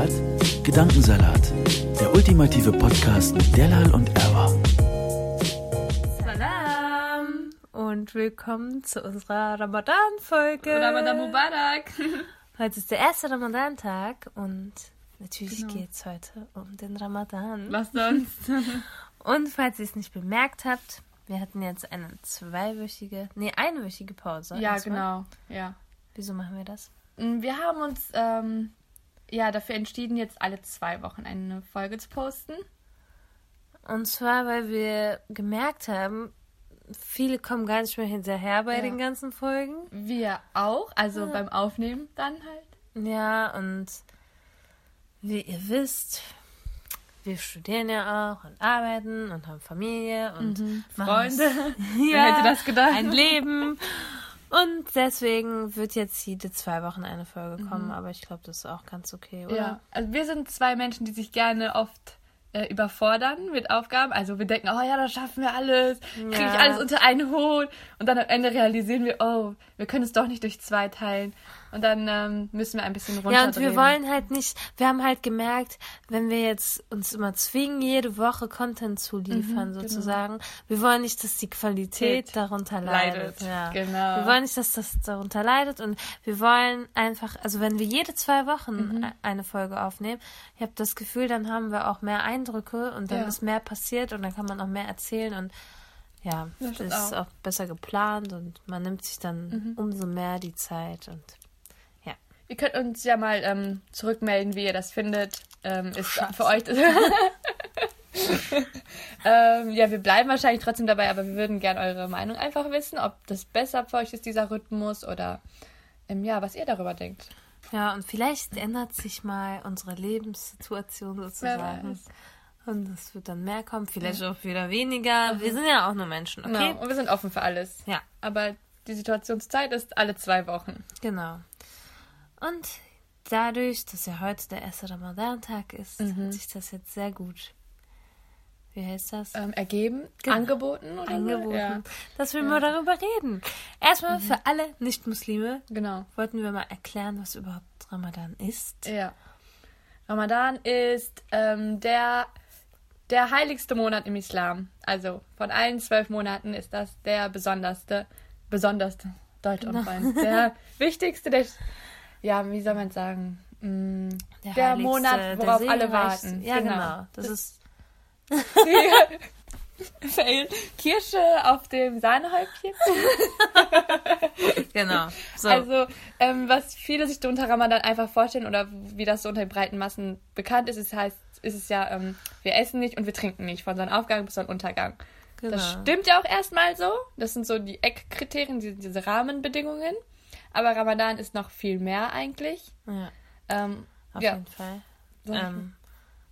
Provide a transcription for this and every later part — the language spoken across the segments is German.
Hört Gedankensalat, der ultimative Podcast mit Delal und Erwa. Salam und willkommen zu unserer Ramadan-Folge. Ramadan Mubarak. Heute ist der erste Ramadan-Tag und natürlich Genau. geht es heute um den Ramadan. Was sonst? Und falls ihr es nicht bemerkt habt, wir hatten jetzt eine zweiwöchige, nee, einwöchige Pause. ja, erstmal. genau. Ja. Wieso machen wir das? Mm, Wir haben uns ähm, ja dafür entschieden, jetzt alle zwei Wochen eine Folge zu posten. Und zwar, weil wir gemerkt haben, viele kommen gar nicht mehr hinterher bei Ja. den ganzen Folgen. Wir auch, also beim Aufnehmen dann halt. Ja, und wie ihr wisst, wir studieren ja auch und arbeiten und haben Familie und Mhm. Freunde. es- Wer hätte das gedacht? Ein Leben. Und deswegen wird jetzt jede zwei Wochen eine Folge kommen, aber ich glaube, das ist auch ganz okay, oder? Mhm. Ja, also wir sind zwei Menschen, die sich gerne oft äh, überfordern mit Aufgaben. Also wir denken, oh ja, das schaffen wir alles, kriege ich Ja. alles unter einen Hut. Und dann am Ende realisieren wir, oh, wir können es doch nicht durch zwei teilen. Und dann ähm, müssen wir ein bisschen Ja, runterdrehen. und wir wollen halt nicht, wir haben halt gemerkt, wenn wir jetzt uns immer zwingen, jede Woche Content zu liefern, Mhm, sozusagen, wir wollen nicht, dass die Qualität Qualität darunter leidet. leidet, Ja. genau. Wir wollen nicht, dass das darunter leidet und wir wollen einfach, also wenn wir jede zwei Wochen Mhm. eine Folge aufnehmen, ich habe das Gefühl, dann haben wir auch mehr Eindrücke und dann Ja. ist mehr passiert und dann kann man auch mehr erzählen und ja, Das ist auch. auch besser geplant und man nimmt sich dann Mhm. umso mehr die Zeit und ja. Ihr könnt uns ja mal ähm, zurückmelden, wie ihr das findet. Ähm, ist für euch. ähm, ja, wir bleiben wahrscheinlich trotzdem dabei, aber wir würden gerne eure Meinung einfach wissen, ob das besser für euch ist, dieser Rhythmus, oder ähm, ja, was ihr darüber denkt. Ja, und vielleicht ändert sich mal unsere Lebenssituation sozusagen. Und es wird dann mehr kommen, vielleicht auch wieder weniger. Wir sind ja auch nur Menschen, okay? Genau. Und wir sind offen für alles. Ja, Aber die Situationszeit ist alle zwei Wochen. genau. Und dadurch, dass ja heute der erste Ramadan-Tag ist, Mhm. hat sich das jetzt sehr gut, wie heißt das? Ähm, ergeben, Genau. angeboten oder Angeboten? Ja, dass wir mal darüber reden. Erstmal für alle Nicht-Muslime genau. wollten wir mal erklären, was überhaupt Ramadan ist. Ja. Ramadan ist ähm, der, der heiligste Monat im Islam. Also von allen zwölf Monaten ist das der besonderste, besonderste, Deutsch und Freund, der wichtigste, der, ja, wie soll man sagen, Mm, der, heiligste, Monat, der worauf alle warten. Ja, genau. Das, ist Fail. Kirsche auf dem Sahnehäubchen. genau. So. Also, ähm, was viele sich unter Ramadan einfach vorstellen oder wie das so unter den breiten Massen bekannt ist, ist, heißt, ist es ja, ähm, wir essen nicht und wir trinken nicht, von Sonnenaufgang bis Sonnenuntergang. genau. Das stimmt ja auch erstmal so. Das sind so die Eckkriterien, die, diese Rahmenbedingungen. Aber Ramadan ist noch viel mehr eigentlich. Ja, Ähm, auf ja. jeden Fall. So. Ähm,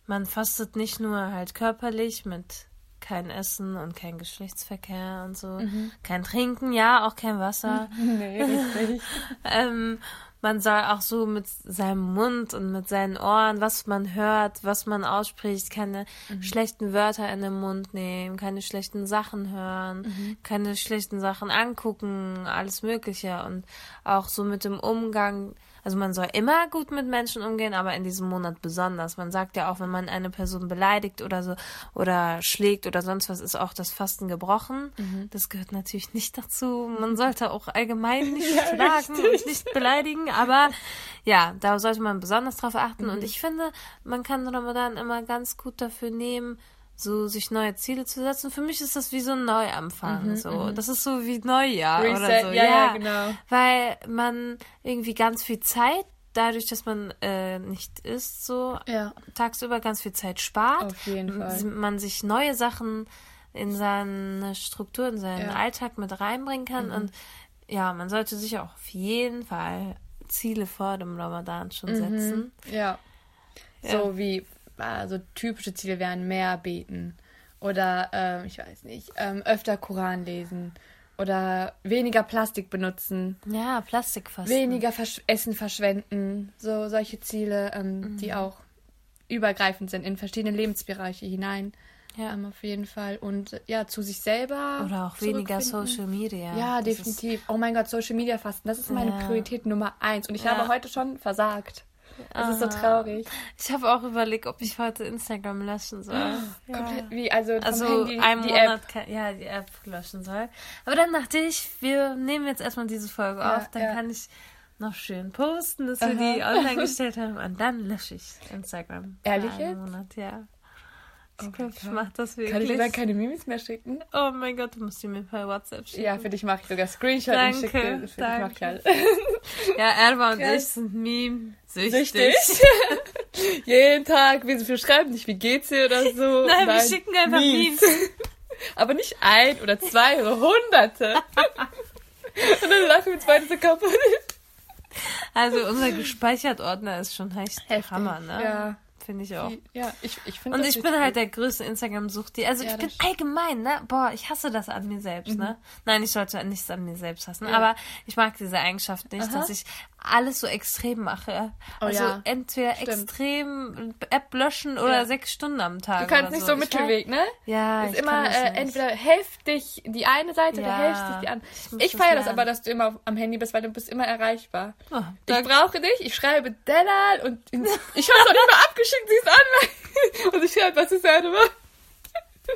man fastet nicht nur halt körperlich mit kein Essen und kein Geschlechtsverkehr und so. Kein Trinken, ja, auch kein Wasser. nee, richtig. ähm, man soll auch so mit seinem Mund und mit seinen Ohren, was man hört, was man ausspricht, keine schlechten Wörter in den Mund nehmen, keine schlechten Sachen hören, keine schlechten Sachen angucken, alles Mögliche und auch so mit dem Umgang. Also man soll immer gut mit Menschen umgehen, aber in diesem Monat besonders. Man sagt ja auch, wenn man eine Person beleidigt oder so oder schlägt oder sonst was, ist auch das Fasten gebrochen. Das gehört natürlich nicht dazu. Man sollte auch allgemein nicht schlagen und nicht beleidigen, aber ja, da sollte man besonders drauf achten. Und ich finde, man kann Ramadan immer ganz gut dafür nehmen, so sich neue Ziele zu setzen. Für mich ist das wie so ein Neuanfang. so, das ist so wie Neujahr oder Reset, so. ja, ja, genau. Weil man irgendwie ganz viel Zeit, dadurch, dass man äh, nicht isst, so Ja. tagsüber ganz viel Zeit spart. Auf jeden Fall. Man sich neue Sachen in seine Struktur, in seinen Ja. Alltag mit reinbringen kann. Und ja, man sollte sich auch auf jeden Fall Ziele vor dem Ramadan schon setzen. Ja. So wie, also typische Ziele wären mehr beten oder, ähm, ich weiß nicht, ähm, öfter Koran lesen oder weniger Plastik benutzen, Ja, Plastikfasten. weniger Versch Essen verschwenden. So solche Ziele, ähm, die auch übergreifend sind in verschiedene Lebensbereiche hinein. Ja. Ähm, auf jeden Fall. Und ja, zu sich selber. Oder auch weniger. Social Media. Ja, Das definitiv. Oh mein Gott, Social Media Fasten, das ist meine Ja. Priorität Nummer eins. Und ich Ja. habe heute schon versagt. Das ist so Ah. traurig. Ich habe auch überlegt, ob ich heute Instagram löschen soll. Komplett wie, also, Also Handy, einen die Monat, App. kann, ja, die App löschen soll. Aber dann dachte ich, wir nehmen jetzt erstmal diese Folge Ja, auf, dann ja. kann ich noch schön posten, dass wir die online gestellt haben und dann lösche ich Instagram. Ehrlich einen jetzt? Monat, ja. Ich Oh Gott. mache das wirklich. Kann ich dir dann keine Memes mehr schicken? oh mein Gott, du musst die mir per WhatsApp schicken. Ja, für dich mache ich sogar Screenshot Danke, und schicke dir. Für dich mache ich danke. alles. Ja, Erwa und ich sind meme-süchtig. Süchtig. Jeden Tag, wir, wir schreiben nicht, wie geht's dir oder so. Nein, wir schicken einfach Memes. Aber nicht ein oder zwei oder hunderte. und dann lachen wir uns beide so kaputt. Also unser gespeichert Ordner ist schon echt Heftig, Hammer, ne? ja. Finde ich auch. Ja, ich, ich finde Und ich bin richtig halt der größte Instagram-Suchti. Also Ja, ich bin allgemein, ne? Boah, ich hasse das an mir selbst, ne? Nein, ich sollte nichts an mir selbst hassen. Mhm. Ja. Aber ich mag diese Eigenschaft nicht, Aha. dass ich alles so extrem mache. Oh also ja, entweder stimmt. extrem App löschen oder Ja. sechs Stunden am Tag. Du kannst oder nicht so. so Mittelweg, ne? Ja, ist immer äh, entweder heftig die eine Seite oder Ja, heftig die andere. ich Ich feiere das aber, dass du immer am Handy bist, weil du bist immer erreichbar. Oh, Ich da- brauche dich, ich schreibe Delal und ich habe es auch nicht abgeschickt, sie ist online. Und ich schreibe, was ist deine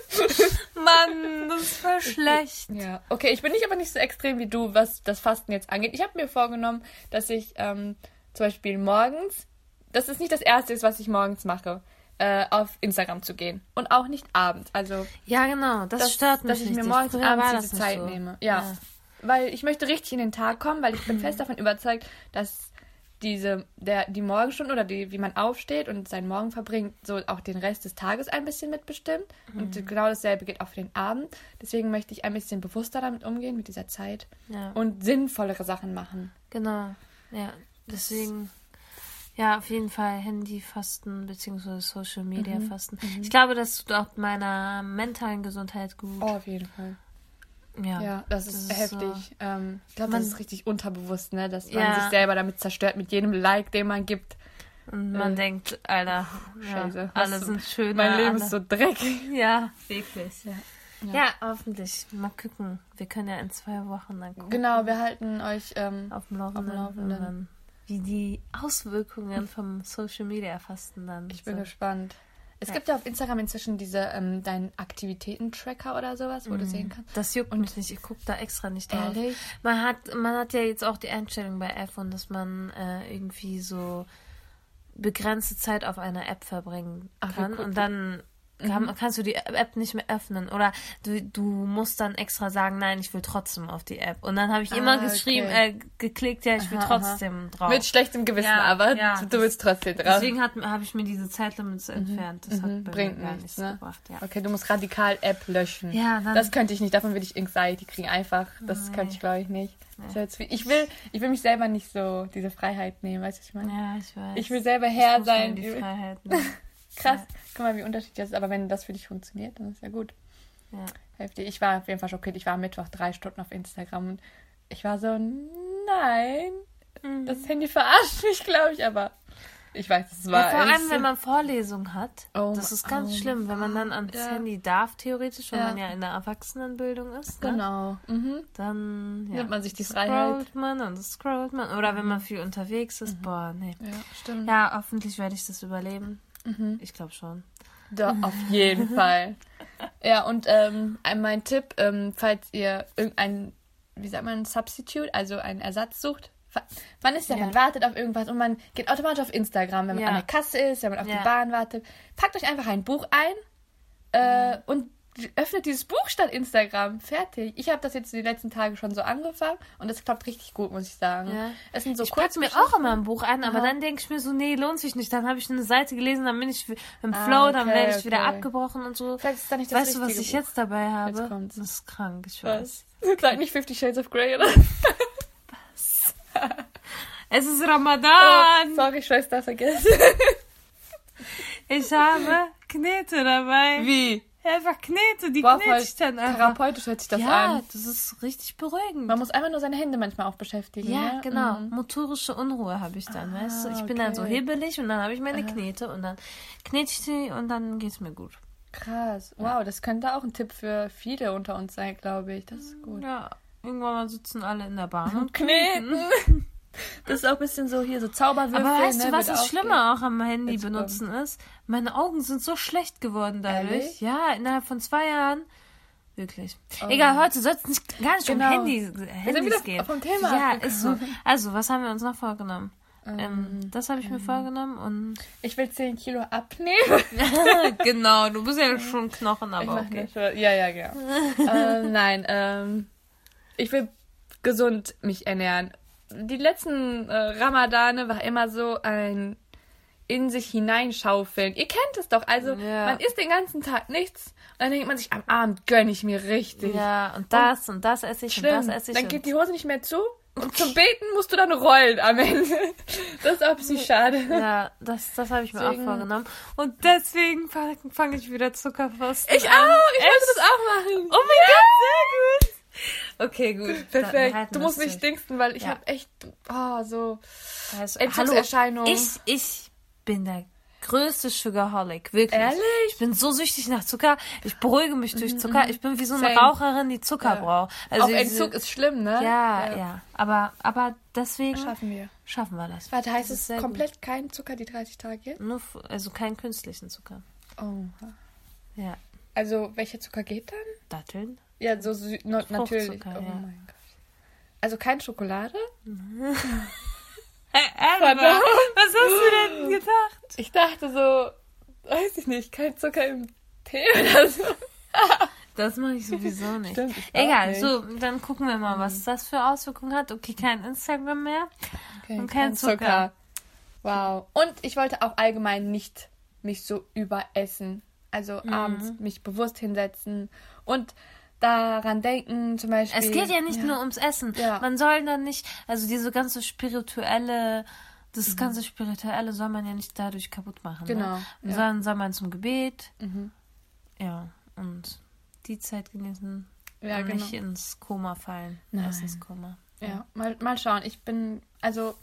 Mann, das ist voll schlecht. Ja, okay, ich bin nicht aber nicht so extrem wie du, was das Fasten jetzt angeht. Ich habe mir vorgenommen, dass ich ähm, zum Beispiel morgens, das ist nicht das Erste, ist, was ich morgens mache, äh, auf Instagram zu gehen. Und auch nicht abends. Also, Ja, genau, das, dass, stört mich dass ich mir morgens und abends das diese Zeit so. nehme. Ja. Weil ich möchte richtig in den Tag kommen, weil ich bin fest davon überzeugt, dass diese, der, die Morgenstunden oder die, wie man aufsteht und seinen Morgen verbringt, so auch den Rest des Tages ein bisschen mitbestimmt. Und Mhm. genau dasselbe geht auch für den Abend. Deswegen möchte ich ein bisschen bewusster damit umgehen, mit dieser Zeit. Ja. Und sinnvollere Sachen machen. Genau, ja, deswegen, ja, auf jeden Fall Handyfasten beziehungsweise Social Media Mhm, Fasten. Ich glaube, das tut auch meiner mentalen Gesundheit gut. Oh, auf jeden Fall. Ja. Ja, das ist das ist so- heftig. ähm, ich glaube, das ist richtig unterbewusst, ne? dass man Ja. sich selber damit zerstört mit jedem Like, den man gibt. Und man Äh, denkt, Alter, ja, Scheiße, alle was- sind schön. mein Leben alle. ist so dreckig. Ja, wirklich. Ja. Ja. hoffentlich. Mal gucken. Wir können ja in zwei Wochen dann gucken. Genau, wir halten euch ähm, Auf dem Laufenden. Laufenden. und dann, wie die Auswirkungen vom Social Media Fasten dann Ich bin sind. gespannt. Es Ja. gibt ja auf Instagram inzwischen diese, ähm, deinen Aktivitäten-Tracker oder sowas, wo du sehen kannst. Das juckt mich nicht. Ich gucke da extra nicht drauf. Ehrlich? Man hat, man hat ja jetzt auch die Einstellung bei iPhone, dass man äh, irgendwie so begrenzte Zeit auf einer App verbringen Ach, kann. cool. Und dann kann, kannst du die App nicht mehr öffnen. Oder du, du musst dann extra sagen, nein, ich will trotzdem auf die App. Und dann habe ich immer Ah, geschrieben, okay. äh, geklickt, ja, ich will Aha, trotzdem drauf. Mit schlechtem Gewissen, Ja, aber ja, du, willst trotzdem drauf. Deswegen habe ich mir diese Zeitlimits entfernt. Das hat Mhm, bei bringt mir gar nichts, ne? gebracht. Ja. Okay, du musst radikal App löschen. Ja, dann- das könnte ich nicht. Davon würde ich Anxiety kriegen. Einfach. Das könnte ich, glaube ich, nicht. Ich will, ich will mich selber nicht so diese Freiheit nehmen. Weißt du, was ich meine? ja, ich weiß. Ich will selber Herr sein. Die Freiheit nehmen. Krass. Guck mal, wie unterschiedlich das ist. Aber wenn das für dich funktioniert, dann ist ja gut. Ja. Heftig. Ich war auf jeden Fall schockiert. Ich war am Mittwoch drei Stunden auf Instagram und ich war so, nein, Mhm. das Handy verarscht mich, glaube ich, aber ich weiß, es Ja, war. vor allem, wenn man Vorlesung hat. Oh das ist ganz oh schlimm, wenn man dann ans Ja. Handy darf, theoretisch, wenn Ja. man ja in der Erwachsenenbildung ist. Ne? Genau. Mhm. Dann ja, Nimmt man sich die scrollt Freiheit. man und scrollt man. Oder wenn man viel unterwegs ist. Boah, nee. Ja, stimmt. Ja, hoffentlich werde ich das überleben. Mhm. Ich glaube schon. Doch, auf jeden Fall. Ja, und ähm, ein- mein Tipp, ähm, falls ihr irgendein, wie sagt man, Substitute, also einen Ersatz sucht. Man ist ja, Ja. man wartet auf irgendwas und man geht automatisch auf Instagram, wenn man Ja. an der Kasse ist, wenn man auf Ja. die Bahn wartet. Packt euch einfach ein Buch ein äh, und öffnet dieses Buch statt Instagram. Fertig. Ich habe das jetzt die letzten Tage schon so angefangen und es klappt richtig gut, muss ich sagen. Ja. Es sind so ich packe mir auch immer ein Buch an, aber dann denke ich mir so, nee, lohnt sich nicht. Dann habe ich eine Seite gelesen, dann bin ich im Flow, dann okay, werde ich wieder okay. abgebrochen und so. Vielleicht ist das nicht das weißt du, was ich Buch. jetzt dabei habe? Jetzt kommt's. Das ist krank, ich weiß. Was? Sag nicht Fifty Shades of Grey, oder? Es ist Ramadan. Oh, sorry, Schwester, vergessen. Ich habe Knete dabei. Wie? Einfach Knete, die Boah, knete ich dann einfach. therapeutisch hört sich das ja, an. das ist richtig beruhigend. Man muss einfach nur seine Hände manchmal auch beschäftigen. ja, ne? genau. Mhm. Motorische Unruhe habe ich dann, weißt du? Ich bin okay. dann so hibbelig und dann habe ich meine Knete und dann knete ich die und dann geht's mir gut. Krass. Wow, das könnte auch ein Tipp für viele unter uns sein, glaube ich. Das ist gut. Ja, irgendwann mal sitzen alle in der Bahn und Kneten. Das ist auch ein bisschen so hier, so Zauberwürfel. Aber weißt ne, du, was das auch- Schlimme auch am Handy Jetzt benutzen ist? Meine Augen sind so schlecht geworden dadurch. Ehrlich? Ja, innerhalb von zwei Jahren. Wirklich. Egal, heute soll es nicht, gar nicht Oh. Genau. um Handy, wieder Handys gehen. vom Thema Ja, abgekommen. ist so. Also, was haben wir uns noch vorgenommen? Ähm, das habe ich ähm. mir vorgenommen und Ich will 10 Kilo abnehmen. genau, du bist ja schon Knochen, aber okay. schon. Ja, ja, genau. ähm, nein, ähm, ich will gesund mich ernähren. Die letzten äh, Ramadane war immer so ein in sich hineinschaufeln. Ihr kennt es doch. Also Ja. man isst den ganzen Tag nichts und dann denkt man sich, am Abend gönne ich mir richtig. Ja, und das und das esse ich Schlimm. und das esse ich. Dann und- geht die Hose nicht mehr zu und zum Beten musst du dann rollen am Ende. Das ist auch ein bisschen schade. ja, das, das habe ich mir Deswegen- auch vorgenommen. Und deswegen fange fang ich wieder Zuckerfasten Ich auch, ich wollte das auch machen. Oh mein Gott, sehr gut. Okay, gut. Perfekt. Du musst durch. dingsten, weil ich Ja. habe echt oh, so Also, Entzugserscheinung. Hallo, ich, ich bin der größte Sugarholic, wirklich. Ehrlich? Ich bin so süchtig nach Zucker. Ich beruhige mich durch Zucker. Ich bin wie so eine Same. Raucherin, die Zucker Ja. braucht. Also Auch diese- Entzug ist schlimm, ne? Ja, ja, Aber, aber deswegen Schaffen wir. schaffen wir das. Warte, heißt Das es komplett kein Zucker die 30 Tage? Gut. Nur, also keinen künstlichen Zucker. Oh. Ja. Also, welcher Zucker geht dann? Datteln? Ja, so sü- no, natürlich. Oh ja. mein Gott. Also kein Schokolade? Hey, Alba, was hast du denn gedacht? Ich dachte so, weiß ich nicht, kein Zucker im Tee oder so. Das mache ich sowieso nicht. Stimmt, ich Egal, nicht. so, dann gucken wir mal, was das für Auswirkungen hat. Okay, kein Instagram mehr. Okay, Und kein Zucker. Wow. Und ich wollte auch allgemein nicht mich so überessen. Also Mhm. abends mich bewusst hinsetzen und daran denken, zum Beispiel. Es geht ja nicht nur ums Essen. Ja. Man soll dann nicht, also diese ganze spirituelle, das Mhm. ganze spirituelle soll man ja nicht dadurch kaputt machen. Genau, Ne? ja. Mhm. Sondern soll man zum Gebet. Ja, und die Zeit genießen. Ja, und genau. nicht ins Koma fallen. Nein. Essenskoma. Ja, mal, mal schauen. Ich bin, also,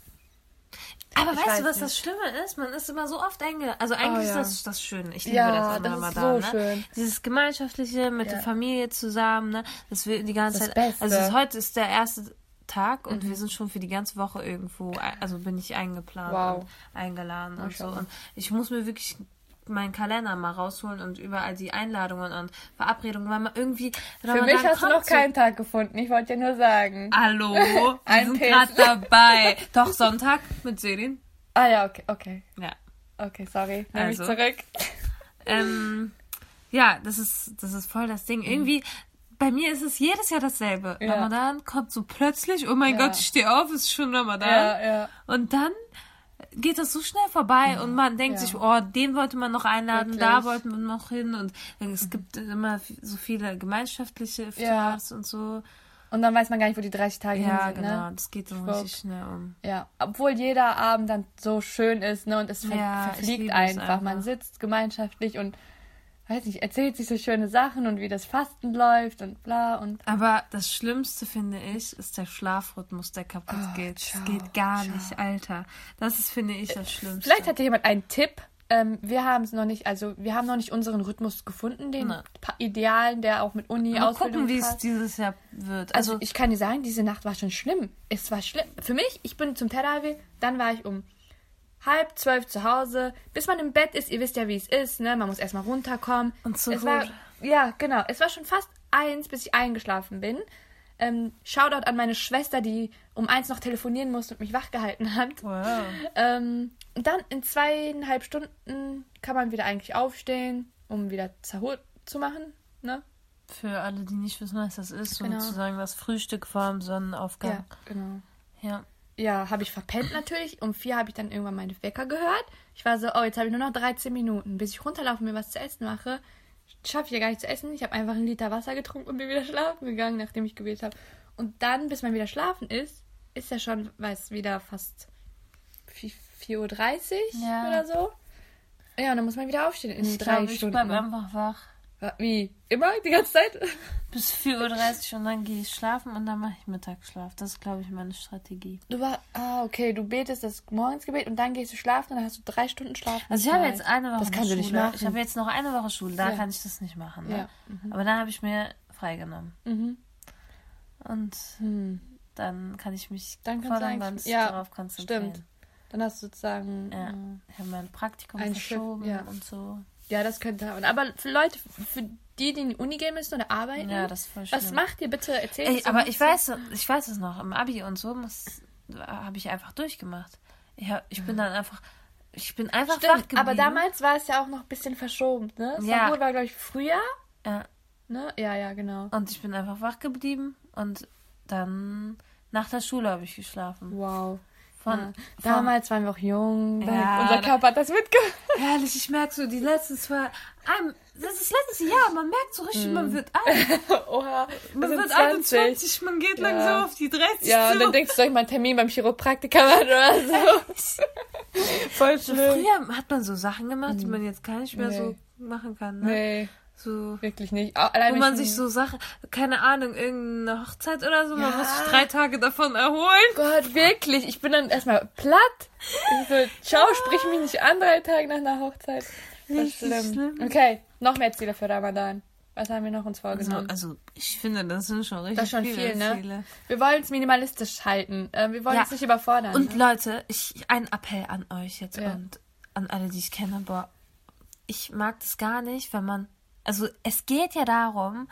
Aber Ich weißt weiß du, was nicht. das Schlimme ist? Man ist immer so oft eingeladen. Also eigentlich Oh, ja. ist das das Schöne. Ich liebe Ja, das an das ist Ramadan. so ne? schön. Dieses Gemeinschaftliche mit Ja. der Familie zusammen, ne? Das wir die ganze Das Zeit. Beste. Also ist, heute ist der erste Tag und Mhm. wir sind schon für die ganze Woche irgendwo, also bin ich eingeplant Wow. und eingeladen und so. Und ich muss mir wirklich meinen Kalender mal rausholen und überall die Einladungen und Verabredungen, weil man irgendwie für mich hast du noch keinen Tag gefunden. Ich wollte dir nur sagen. Hallo, wir Ein sind gerade dabei. Doch Sonntag mit Serin. Ah ja, okay, okay. Ja. Okay, sorry. Nehme Also. ich zurück. Ähm, ja, das ist, das ist voll das Ding. Irgendwie, bei mir ist es jedes Jahr dasselbe. Ja. Ramadan kommt so plötzlich, oh mein Ja. Gott, ich stehe auf, es ist schon Ramadan. Ja, ja. Und dann geht das so schnell vorbei und man denkt ja. sich, oh, den wollte man noch einladen, da Wirklich. wollten wir noch hin und es gibt immer so viele gemeinschaftliche Iftars und so. Und dann weiß man gar nicht, wo die 30 Tage Ja, hin sind, genau, ne? das geht dann Schwupp. richtig schnell um. Ja, obwohl jeder Abend dann so schön ist, ne? Und es ver Ja, verfliegt einfach. einfach. Man sitzt gemeinschaftlich und weiß nicht, erzählt sich so schöne Sachen und wie das Fasten läuft und bla und Aber das Schlimmste, finde ich, ist der Schlafrhythmus, der kaputt Oh, geht. ciao, das geht gar ciao. nicht, Alter. Das ist, finde ich, das Schlimmste. vielleicht hat ja jemand einen Tipp. Ähm, wir haben es noch nicht, also wir haben noch nicht unseren Rhythmus gefunden, den pa- idealen, der auch mit Uni Mal Ausbildung gucken, wie es dieses Jahr wird. Also, Also, ich kann dir sagen, diese Nacht war schon schlimm. Es war schlimm. Für mich, ich bin zum Terawih, dann war ich um halb zwölf zu Hause. Bis man im Bett ist, ihr wisst ja, wie es ist, ne? Man muss erstmal runterkommen. Und zur es war. Ja, genau. Es war schon fast eins, bis ich eingeschlafen bin. Ähm, Shoutout an meine Schwester, die um eins noch telefonieren musste und mich wachgehalten hat. wow. Ähm, und dann in zweieinhalb Stunden kann man wieder eigentlich aufstehen, um wieder Zahur zu machen. ne? Für alle, die nicht wissen, was das ist, Genau. sozusagen das Frühstück vor dem Sonnenaufgang. genau. Ja. Ja, habe ich verpennt natürlich. Um vier habe ich dann irgendwann meine Wecker gehört. Ich war so, oh, jetzt habe ich nur noch 13 Minuten, bis ich runterlaufe und mir was zu essen mache. Schaffe ich ja gar nicht zu essen. Ich habe einfach einen Liter Wasser getrunken und bin wieder schlafen gegangen, nachdem ich gewählt habe. Und dann, bis man wieder schlafen ist, ist ja schon, weiß, wieder fast 4.30 Uhr Ja. oder so. Ja, und dann muss man wieder aufstehen in Ich drei glaube, ich Stunden. bleib einfach wach. Wie? Immer? Die ganze Zeit? Bis 4.30 Uhr und dann gehe ich schlafen und dann mache ich Mittagsschlaf. Das ist, glaube ich, meine Strategie. Du war, ah, okay, du betest das Morgensgebet und dann gehst du schlafen und dann hast du drei Stunden Schlaf. Also ich habe jetzt eine Woche Das kannst du Schule. nicht machen. Ich habe jetzt noch eine Woche Schule, da Ja. kann ich das nicht machen. Ne? Ja. Aber dann habe ich mir freigenommen. Mhm. Und Hm. dann kann ich mich Dann voll du und ganz ja, darauf konzentrieren. Stimmt. Dann hast du sozusagen. Ja. äh, Ich habe mein Praktikum Ein Schiff, verschoben ja. und so. Ja, das könnte haben. Aber für Leute, für die, die in die Uni gehen müssen oder arbeiten, Ja, das ist voll was macht ihr bitte? Erzählt Ey, aber ich weiß, ich weiß es noch. Im Abi und so muss- habe ich einfach durchgemacht. Ich, hab, ich bin dann einfach, ich bin einfach wach Stimmt, geblieben. aber damals war es ja auch noch ein bisschen verschoben, ne? Ja. Sahur war, glaube ich, früher, Ja, ne? Ja, ja, genau. und ich bin einfach wach geblieben und dann nach der Schule habe ich geschlafen. Wow. Von, ja. von Damals waren wir auch jung. Ja, unser Körper hat das mitgemacht. herrlich, ich merke so, die letzten zwei, das ist das letzte Jahr, man merkt so richtig, man wird alt. Oha, Man wird 20. 21, man geht Ja. langsam auf die 30 Ja, zu. und dann denkst du, soll ich mal einen Termin beim Chiropraktiker machen oder so. Voll so schlimm. früher hat man so Sachen gemacht, die man jetzt gar nicht mehr Nee. so machen kann. Ne? Nee, So, wirklich nicht. Allein wo wenn man ich- sich so Sachen, keine Ahnung, irgendeine Hochzeit oder so, man Ja. muss sich drei Tage davon erholen. Gott, wirklich. Ich bin dann erstmal platt. Ich so, ciao, sprich mich nicht an, drei Tage nach einer Hochzeit. Richtig schlimm. schlimm. Okay, noch mehr Ziele für Ramadan. Was haben wir noch uns Also, vorgenommen? also, ich finde, das sind schon richtig das ist schon viele viel, ne? Ziele. Wir wollen es minimalistisch halten. Äh, wir wollen Ja. es nicht überfordern. Und ne? Leute, ich, ein Appell an euch jetzt Ja. und an alle, die ich kenne, boah, ich mag das gar nicht, wenn man, also es geht ja darum,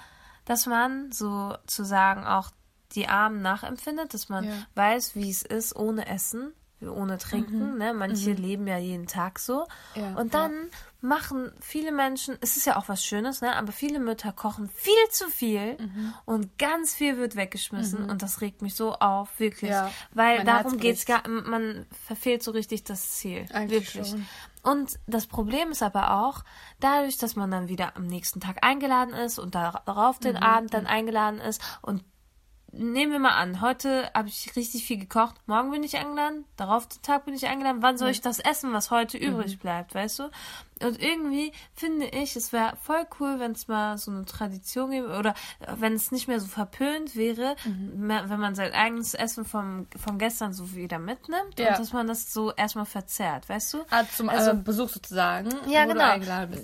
dass man sozusagen auch die Armen nachempfindet, dass man Ja. weiß, wie es ist ohne Essen, ohne Trinken. Ne? Manche leben ja jeden Tag so. Mhm. Ja, und ja. dann machen viele Menschen, es ist ja auch was Schönes, ne? aber viele Mütter kochen viel zu viel Mhm. und ganz viel wird weggeschmissen und das regt mich so auf, wirklich. Ja, Weil mein darum geht's bricht. gar, man verfehlt so richtig das Ziel. Eigentlich wirklich. schon. Und das Problem ist aber auch, dadurch, dass man dann wieder am nächsten Tag eingeladen ist und darauf Mhm. den Abend dann eingeladen ist und Nehmen wir mal an, heute habe ich richtig viel gekocht, morgen bin ich eingeladen, darauf den Tag bin ich eingeladen, wann soll ich das essen, was heute übrig bleibt, weißt du? Und irgendwie finde ich, es wäre voll cool, wenn es mal so eine Tradition gäbe oder wenn es nicht mehr so verpönt wäre, mehr- wenn man sein eigenes Essen vom, vom gestern so wieder mitnimmt Ja. und dass man das so erstmal verzehrt, weißt du? Ah, zum Also- äh, Besuch sozusagen. Ja, genau.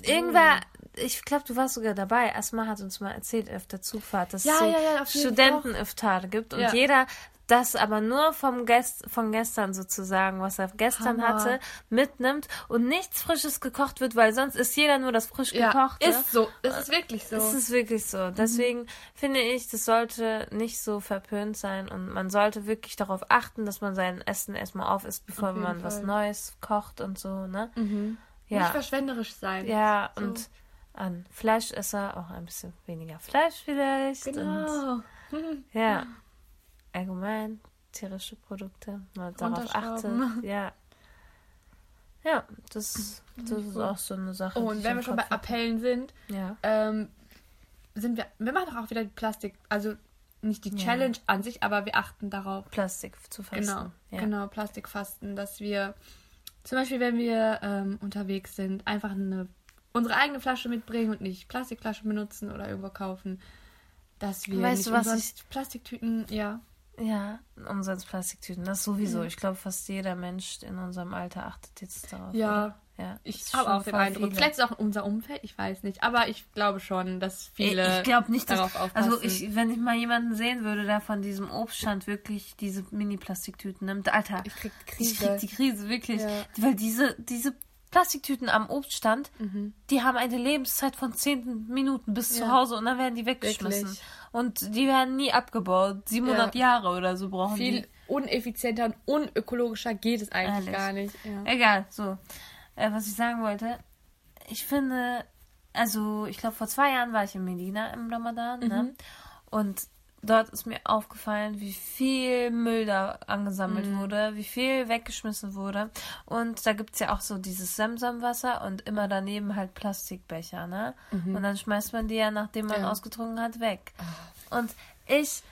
Irgendwer, ich glaube, du warst sogar dabei. Asma hat uns mal erzählt auf der Zugfahrt, dass Ja, es so ja, ja, Studenten-Iftare gibt und jeder das aber nur vom Gest von gestern sozusagen, was er gestern Hammer. hatte, mitnimmt und nichts Frisches gekocht wird, weil sonst isst jeder nur das frisch Ja, gekochte. ist so. Es ist wirklich so. Es ist wirklich so. Deswegen finde ich, das sollte nicht so verpönt sein und man sollte wirklich darauf achten, dass man sein Essen erstmal auf isst, bevor Auf man was. Neues kocht und so, ne? Nicht Ja. verschwenderisch sein. Ja, So. und an Fleischesser auch ein bisschen weniger Fleisch vielleicht. Und, Genau. ja, allgemein tierische Produkte, mal darauf achtet. Ja. Ja, das, das ist auch so eine Sache. Oh, und ich wenn wir schon bei Kopf. Appellen sind, Ja. ähm, sind wir, wir machen doch auch wieder die Plastik, also nicht die Ja. Challenge an sich, aber wir achten darauf. Plastik zu fassen. Genau, Ja. genau, Plastikfasten, dass wir zum Beispiel, wenn wir ähm, unterwegs sind, einfach eine, unsere eigene Flasche mitbringen und nicht Plastikflaschen benutzen oder irgendwo kaufen, dass wir Weißt nicht du, was umsonst Plastiktüten, ja, Ja, umsonst Plastiktüten. Das sowieso. Mhm. Ich glaube, fast jeder Mensch in unserem Alter achtet jetzt darauf. Ja. oder? ja. ich habe auch den Eindruck. viele. Vielleicht ist auch unser Umfeld, ich weiß nicht, aber ich glaube schon, dass viele ich glaube nicht, dass, darauf aufpassen. also ich, wenn ich mal jemanden sehen würde, der von diesem Obststand wirklich diese Mini-Plastiktüten nimmt, Alter, Ich krieg die ich Krise. krieg die Krise, wirklich. Ja. Weil diese, diese Plastiktüten am Obststand, Mhm. die haben eine Lebenszeit von 10 Minuten bis zu Ja. Hause und dann werden die weggeschmissen. Wirklich. Und die werden nie abgebaut. 700 Jahre oder so brauchen viel die. uneffizienter und unökologischer geht es eigentlich Ehrlich. gar nicht. Ja. Egal, so. Äh, was ich sagen wollte, ich finde, also ich glaube vor zwei Jahren war ich in Medina im Ramadan, ne? Und dort ist mir aufgefallen, wie viel Müll da angesammelt wurde, wie viel weggeschmissen wurde. Und da gibt's ja auch so dieses Semsamwasser und immer daneben halt Plastikbecher, ne? Und dann schmeißt man die ja, nachdem man Ja. ausgetrunken hat, weg. Und ich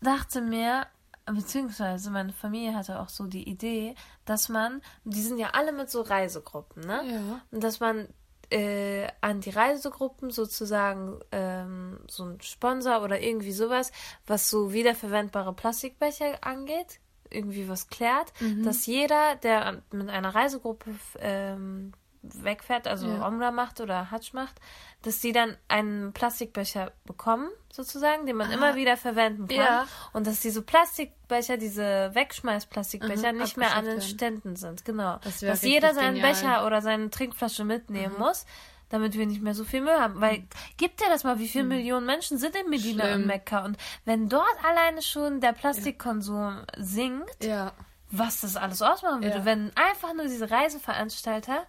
dachte mir, beziehungsweise meine Familie hatte auch so die Idee, dass man, die sind ja alle mit so Reisegruppen, ne? Ja. Und dass man äh, an die Reisegruppen sozusagen ähm, so ein Sponsor oder irgendwie sowas, was so wiederverwendbare Plastikbecher angeht, irgendwie was klärt, dass jeder, der mit einer Reisegruppe ähm, wegfährt, also Ja. Omra macht oder Hatsch macht, dass die dann einen Plastikbecher bekommen, sozusagen, den man immer wieder verwenden kann. Ja. Und dass diese Plastikbecher, diese Wegschmeißplastikbecher Mhm, nicht mehr an den Ständen sind. Genau. Das dass jeder seinen genial. Becher oder seine Trinkflasche mitnehmen muss, damit wir nicht mehr so viel Müll haben. Weil, gib dir das mal, wie viele Millionen Menschen sind in Medina Schlimm. und Mekka. Und wenn dort alleine schon der Plastikkonsum sinkt, Ja. Was das alles ausmachen würde, Ja. Mhm. wenn einfach nur diese Reiseveranstalter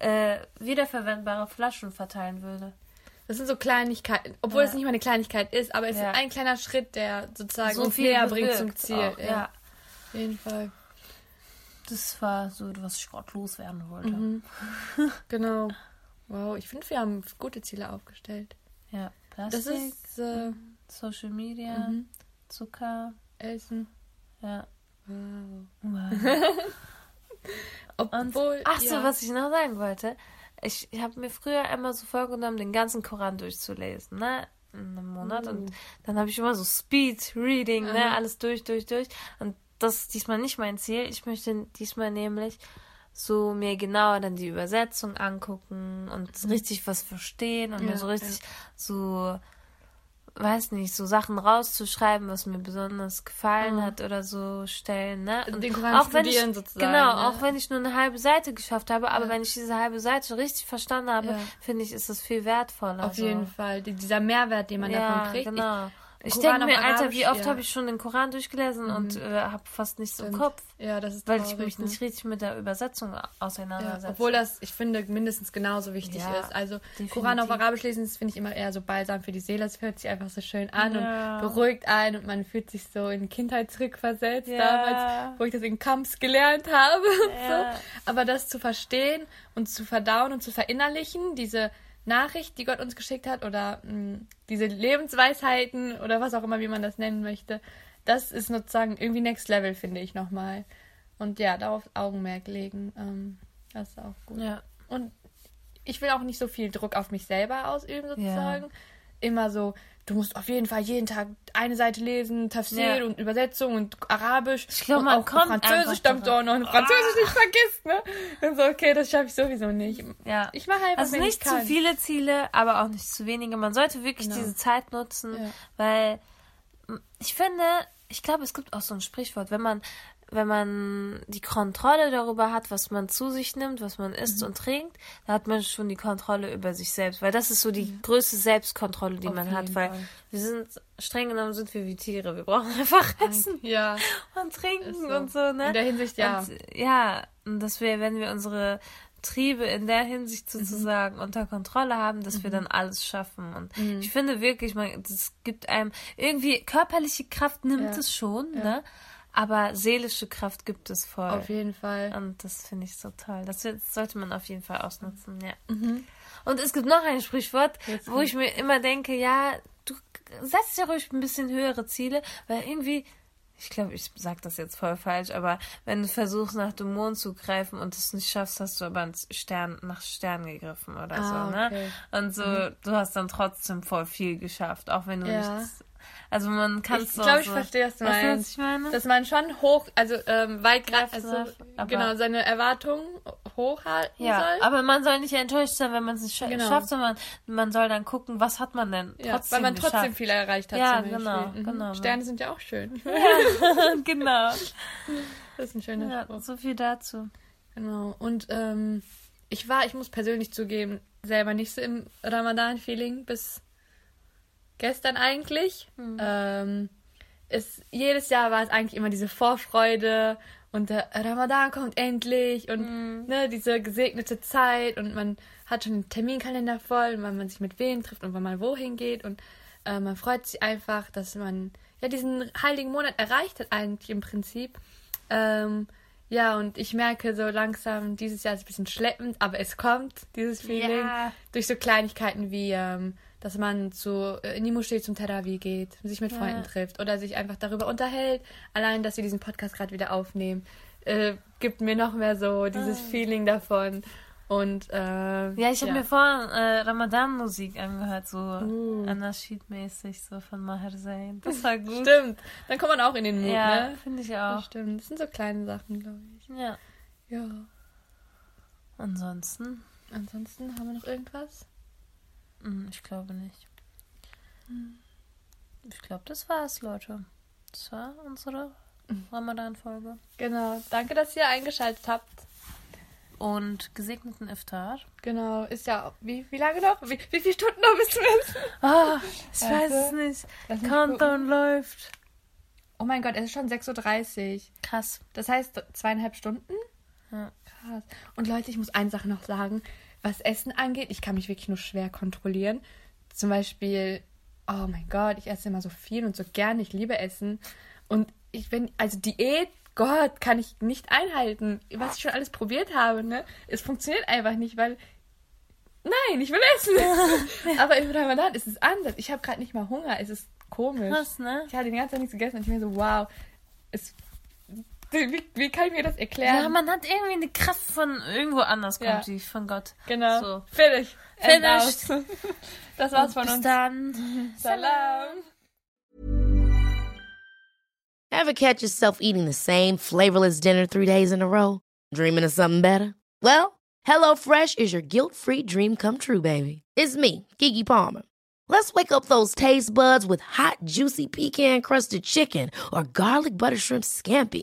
äh, wiederverwendbare Flaschen verteilen würde. Das sind so Kleinigkeiten, obwohl Ja. es nicht mal eine Kleinigkeit ist, aber es Ja. ist ein kleiner Schritt, der sozusagen so viel näher bringt zum Ziel. auch, ja. Auf jeden Fall. Das war so, was ich gerade loswerden wollte. Mhm. Genau. Wow, ich finde, wir haben gute Ziele aufgestellt. Ja, Das Plastik, ist äh, Social Media, Mhm. Zucker, Essen. ja. Wow. Wow. Obwohl. ach so, ja. was ich noch sagen wollte. Ich, habe mir früher immer so vorgenommen, den ganzen Koran durchzulesen, ne? In einem Monat. Und dann habe ich immer so Speed Reading, ne? Alles durch, durch, durch. Und das ist diesmal nicht mein Ziel. Ich möchte diesmal nämlich so mir genauer dann die Übersetzung angucken und richtig was verstehen und Ja, mir so richtig so weiß nicht, so Sachen rauszuschreiben, was mir besonders gefallen hat oder so stellen, ne? Und den Koran auch wenn ich, sozusagen, Genau, ne? auch wenn ich nur eine halbe Seite geschafft habe, aber wenn ich diese halbe Seite richtig verstanden habe, Ja. finde ich, ist das viel wertvoller. Auf so. jeden Fall. Die, dieser Mehrwert, den man ja, davon kriegt. genau. Ich Koran denke mir, auf Alter, Arabisch, wie oft ja. habe ich schon den Koran durchgelesen und äh, habe fast nichts im Stimmt. Kopf, Ich, ja, das ist weil ich mich ne? nicht richtig mit der Übersetzung Ja, auseinandersetze. obwohl das, ich finde, mindestens genauso wichtig Ja, ist. Also definitiv. Koran auf Arabisch lesen, das finde ich immer eher so balsam für die Seele. Es hört sich einfach so schön an Ja. und beruhigt einen und man fühlt sich so in Kindheit zurückversetzt, Ja. damals, wo ich das in Kamps gelernt habe. Ja. So. Aber das zu verstehen und zu verdauen und zu verinnerlichen, diese Nachricht, die Gott uns geschickt hat, oder mh, diese Lebensweisheiten oder was auch immer, wie man das nennen möchte, das ist sozusagen irgendwie Next Level, finde ich nochmal. Und ja, darauf Augenmerk legen. Ähm, das ist auch gut. ja. Und ich will auch nicht so viel Druck auf mich selber ausüben, sozusagen. Immer so, du musst auf jeden Fall jeden Tag eine Seite lesen, Tafsir Ja. und Übersetzung und Arabisch. Ich glaub, und man auch kommt Französisch, damit du auch noch Französisch nicht vergisst, ne? Und so, okay, das schaffe ich sowieso nicht. Ja. Ich mache einfach, Also nicht zu viele Ziele, aber auch nicht zu wenige. Man sollte wirklich Genau. diese Zeit nutzen, Ja. weil ich finde, ich glaube, es gibt auch so ein Sprichwort, wenn man wenn man die Kontrolle darüber hat, was man zu sich nimmt, was man isst Mhm. und trinkt, da hat man schon die Kontrolle über sich selbst, weil das ist so die größte Selbstkontrolle, die Auf man hat, weil Fall. wir sind streng genommen sind wir wie Tiere, wir brauchen einfach Essen Ja, und trinken so. und so, ne? In der Hinsicht, ja. Und, ja, und dass wir, wenn wir unsere Triebe in der Hinsicht Mhm. sozusagen unter Kontrolle haben, dass wir dann alles schaffen. Und Mhm. ich finde wirklich, man, das gibt einem irgendwie körperliche Kraft nimmt Ja. es schon, ne? Aber seelische Kraft gibt es voll. auf jeden Fall. Und das finde ich so toll. Das, sollte man auf jeden Fall ausnutzen, ja. Mhm. Und es gibt noch ein Sprichwort, wo ich mir immer denke, ja, du setzt dir ruhig ein bisschen höhere Ziele, weil irgendwie, ich glaube, ich sag das jetzt voll falsch, aber wenn du versuchst, nach dem Mond zu greifen und es nicht schaffst, hast du aber Stern, nach Stern gegriffen oder Ah, so, ne? okay. Und so, du hast dann trotzdem voll viel geschafft, auch wenn du Ja. nichts. Also man kann Ich es so. glaube, ich verstehe, was du meinst. was ich meine? Dass man schon hoch, also ähm, weit Greifen also, genau, seine Erwartungen hochhalten Ja, soll. aber man soll nicht enttäuscht sein, wenn man es nicht scha Genau. schafft, sondern man soll dann gucken, was hat man denn Ja, trotzdem weil man trotzdem geschafft. viel erreicht hat. Ja, genau, Mhm. genau. Sterne sind ja auch schön. genau. Das ist ein schöner Ja, Spruch. so viel dazu. Genau. Und ähm, ich war, ich muss persönlich zugeben, selber nicht so im Ramadan-Feeling bis gestern eigentlich. Hm. Ähm, es, jedes Jahr war es eigentlich immer diese Vorfreude und der Ramadan kommt endlich und Hm. ne, diese gesegnete Zeit und man hat schon den Terminkalender voll, wann man sich mit wem trifft und wann man wohin geht. Und äh, man freut sich einfach, dass man ja diesen heiligen Monat erreicht hat, eigentlich im Prinzip. Ähm, ja, und ich merke so langsam, dieses Jahr ist ein bisschen schleppend, aber es kommt, dieses Feeling. Ja. Durch so Kleinigkeiten wie, ähm, dass man zu, äh, in die Moschee zum Terawi geht, sich mit Freunden trifft oder sich einfach darüber unterhält. Allein, dass wir diesen Podcast gerade wieder aufnehmen, äh, gibt mir noch mehr so dieses Feeling davon. Und äh, Ja, ich habe mir vorhin äh, Ramadan-Musik angehört, so Anashid-mäßig, so von Maher Zain. Das war gut. Stimmt. Dann kommt man auch in den Mut, Ja, ne? finde ich Das auch. stimmt. Das sind so kleine Sachen, glaube ich. Ja. Ja. Ansonsten, Ansonsten haben wir noch irgendwas? Hm, ich glaube nicht. Ich glaube, das war's, Leute. Das war unsere Ramadan-Folge. Genau. Danke, dass ihr eingeschaltet habt. Und gesegneten Iftar. Genau. Ist ja. Wie, wie lange noch? Wie, wie viele Stunden noch bis zum Essen? Ah, ich weiß es nicht. Countdown läuft. Oh mein Gott, es ist schon 6.30 Uhr. Krass. Das heißt zweieinhalb Stunden? Ja. Krass. Und Leute, ich muss eine Sache noch sagen. Was Essen angeht, ich kann mich wirklich nur schwer kontrollieren. Zum Beispiel, oh mein Gott, ich esse immer so viel und so gern. Ich liebe Essen. Und ich bin, also Diät, Gott, kann ich nicht einhalten. Was ich schon alles probiert habe, ne? Es funktioniert einfach nicht, weil. Nein, ich will essen. Aber im Ramadan ist es anders. Ich habe gerade nicht mal Hunger. Es ist komisch. Krass, ne? Ich hatte die ganze Zeit nichts gegessen und ich mir so, wow. Es, wie, wie kann ich mir das erklären? Ja, man hat irgendwie eine Kraft von irgendwo anders, kommt Ja. die, von Gott. Genau. So. Fertig. Finished. Das war's von Bis uns. dann. Salam. Ever catch yourself eating the same flavorless dinner three days in a row? Dreaming of something better? Well, HelloFresh is your guilt-free dream come true, baby. It's me, Kiki Palmer. Let's wake up those taste buds with hot, juicy pecan-crusted chicken or garlic butter shrimp scampi.